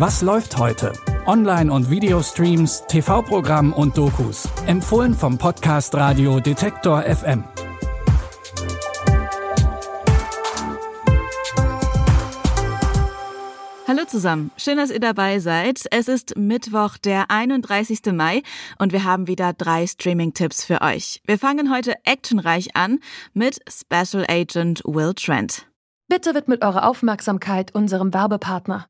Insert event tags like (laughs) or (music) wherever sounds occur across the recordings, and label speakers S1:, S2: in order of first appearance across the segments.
S1: Was läuft heute? Online- und Videostreams, TV-Programm und Dokus. Empfohlen vom Podcast Radio Detektor FM.
S2: Hallo zusammen, schön, dass ihr dabei seid. Es ist Mittwoch, der 31. Mai und wir haben wieder drei Streaming-Tipps für euch. Wir fangen heute actionreich an mit Special Agent Will Trent.
S3: Bitte widmet eure Aufmerksamkeit unserem Werbepartner.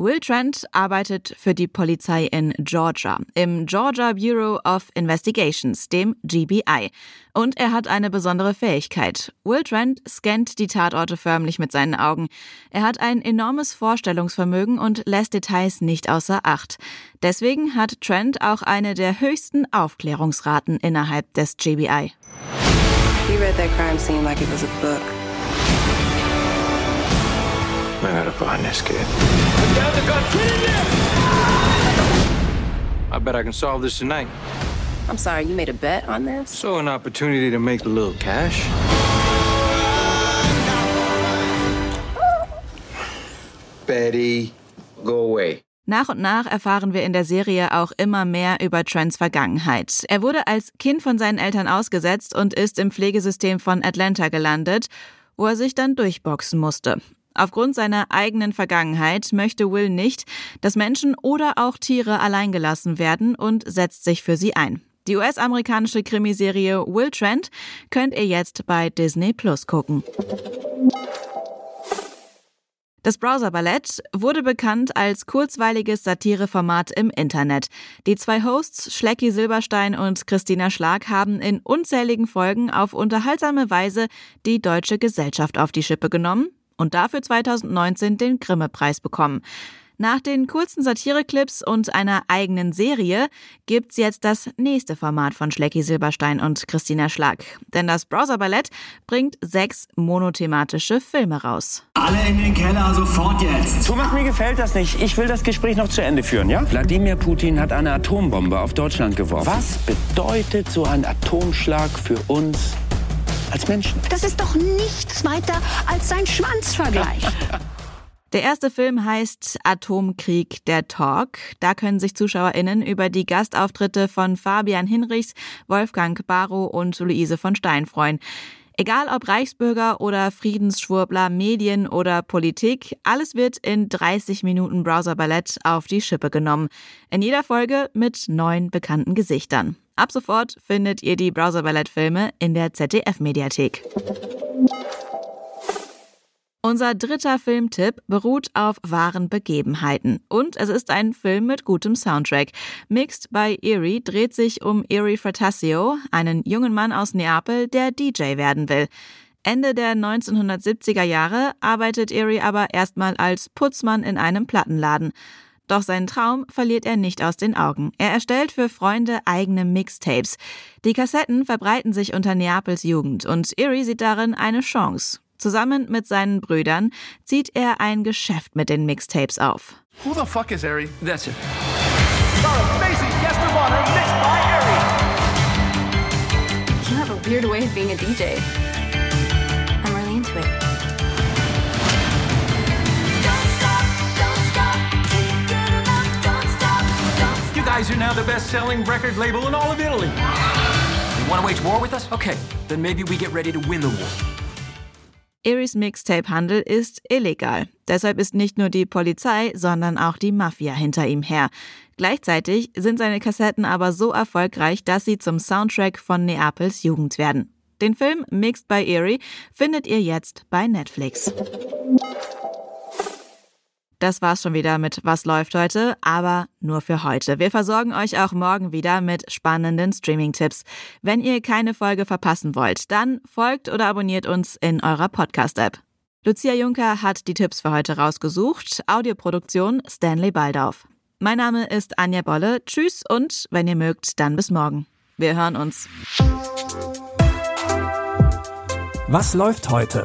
S2: Will Trent arbeitet für die Polizei in Georgia, im Georgia Bureau of Investigations, dem GBI. Und er hat eine besondere Fähigkeit. Will Trent scannt die Tatorte förmlich mit seinen Augen. Er hat ein enormes Vorstellungsvermögen und lässt Details nicht außer Acht. Deswegen hat Trent auch eine der höchsten Aufklärungsraten innerhalb des GBI.
S4: He read that crime scene like it was a book.
S5: I gotta find this kid. I bet I can solve this tonight.
S4: I'm sorry, you made a bet on this?
S5: So, an opportunity to make a little cash. Betty, go away.
S2: Nach und nach erfahren wir in der Serie auch immer mehr über Trents Vergangenheit. Er wurde als Kind von seinen Eltern ausgesetzt und ist im Pflegesystem von Atlanta gelandet, wo er sich dann durchboxen musste. Aufgrund seiner eigenen Vergangenheit möchte Will nicht, dass Menschen oder auch Tiere alleingelassen werden und setzt sich für sie ein. Die US-amerikanische Krimiserie Will Trent könnt ihr jetzt bei Disney Plus gucken. Das Browser Ballett wurde bekannt als kurzweiliges Satireformat im Internet. Die zwei Hosts Schlecki Silberstein und Christina Schlag haben in unzähligen Folgen auf unterhaltsame Weise die deutsche Gesellschaft auf die Schippe genommen und dafür 2019 den Grimme-Preis bekommen. Nach den kurzen Satireclips und einer eigenen Serie gibt's jetzt das nächste Format von Schlecki Silberstein und Christina Schlag. Denn das Browser Ballett bringt sechs monothematische Filme raus.
S6: Alle in den Keller, sofort jetzt!
S7: Thomas, mir gefällt das nicht. Ich will das Gespräch noch zu Ende führen, ja? Wladimir Putin hat eine Atombombe auf Deutschland geworfen. Was bedeutet so ein Atomschlag für uns als Menschen?
S8: Das ist doch nichts weiter als ein Schwanzvergleich. (laughs)
S2: Der erste Film heißt Atomkrieg, der Talk. Da können sich ZuschauerInnen über die Gastauftritte von Fabian Hinrichs, Wolfgang Barrow und Luise von Stein freuen. Egal ob Reichsbürger oder Friedensschwurbler, Medien oder Politik, alles wird in 30 Minuten Browser-Ballett auf die Schippe genommen. In jeder Folge mit neun bekannten Gesichtern. Ab sofort findet ihr die Browser-Ballett-Filme in der ZDF-Mediathek. Unser dritter Filmtipp beruht auf wahren Begebenheiten. Und es ist ein Film mit gutem Soundtrack. Mixed by Erie dreht sich um Erie Fratasio, einen jungen Mann aus Neapel, der DJ werden will. Ende der 1970er Jahre arbeitet Erie aber erstmal als Putzmann in einem Plattenladen. Doch seinen Traum verliert er nicht aus den Augen. Er erstellt für Freunde eigene Mixtapes. Die Kassetten verbreiten sich unter Neapels Jugend und Erie sieht darin eine Chance. Zusammen mit seinen Brüdern zieht er ein Geschäft mit den Mixtapes auf.
S9: Who the fuck is Ari?
S10: That's it.
S11: Starring Macy Guest of Honor, mixed by Ari.
S12: You have a weird way of being a DJ. I'm really into it.
S10: You guys are now the best-selling record label in all of Italy. You want to wage war with us? Okay, then maybe we get ready to win the war.
S2: Eries Mixtape-Handel ist illegal. Deshalb ist nicht nur die Polizei, sondern auch die Mafia hinter ihm her. Gleichzeitig sind seine Kassetten aber so erfolgreich, dass sie zum Soundtrack von Neapels Jugend werden. Den Film Mixed by Erie findet ihr jetzt bei Netflix. Das war's schon wieder mit Was läuft heute, aber nur für heute. Wir versorgen euch auch morgen wieder mit spannenden Streaming-Tipps. Wenn ihr keine Folge verpassen wollt, dann folgt oder abonniert uns in eurer Podcast-App. Lucia Juncker hat die Tipps für heute rausgesucht. Audioproduktion Stanley Baldauf. Mein Name ist Anja Bolle. Tschüss und wenn ihr mögt, dann bis morgen. Wir hören uns.
S1: Was läuft heute?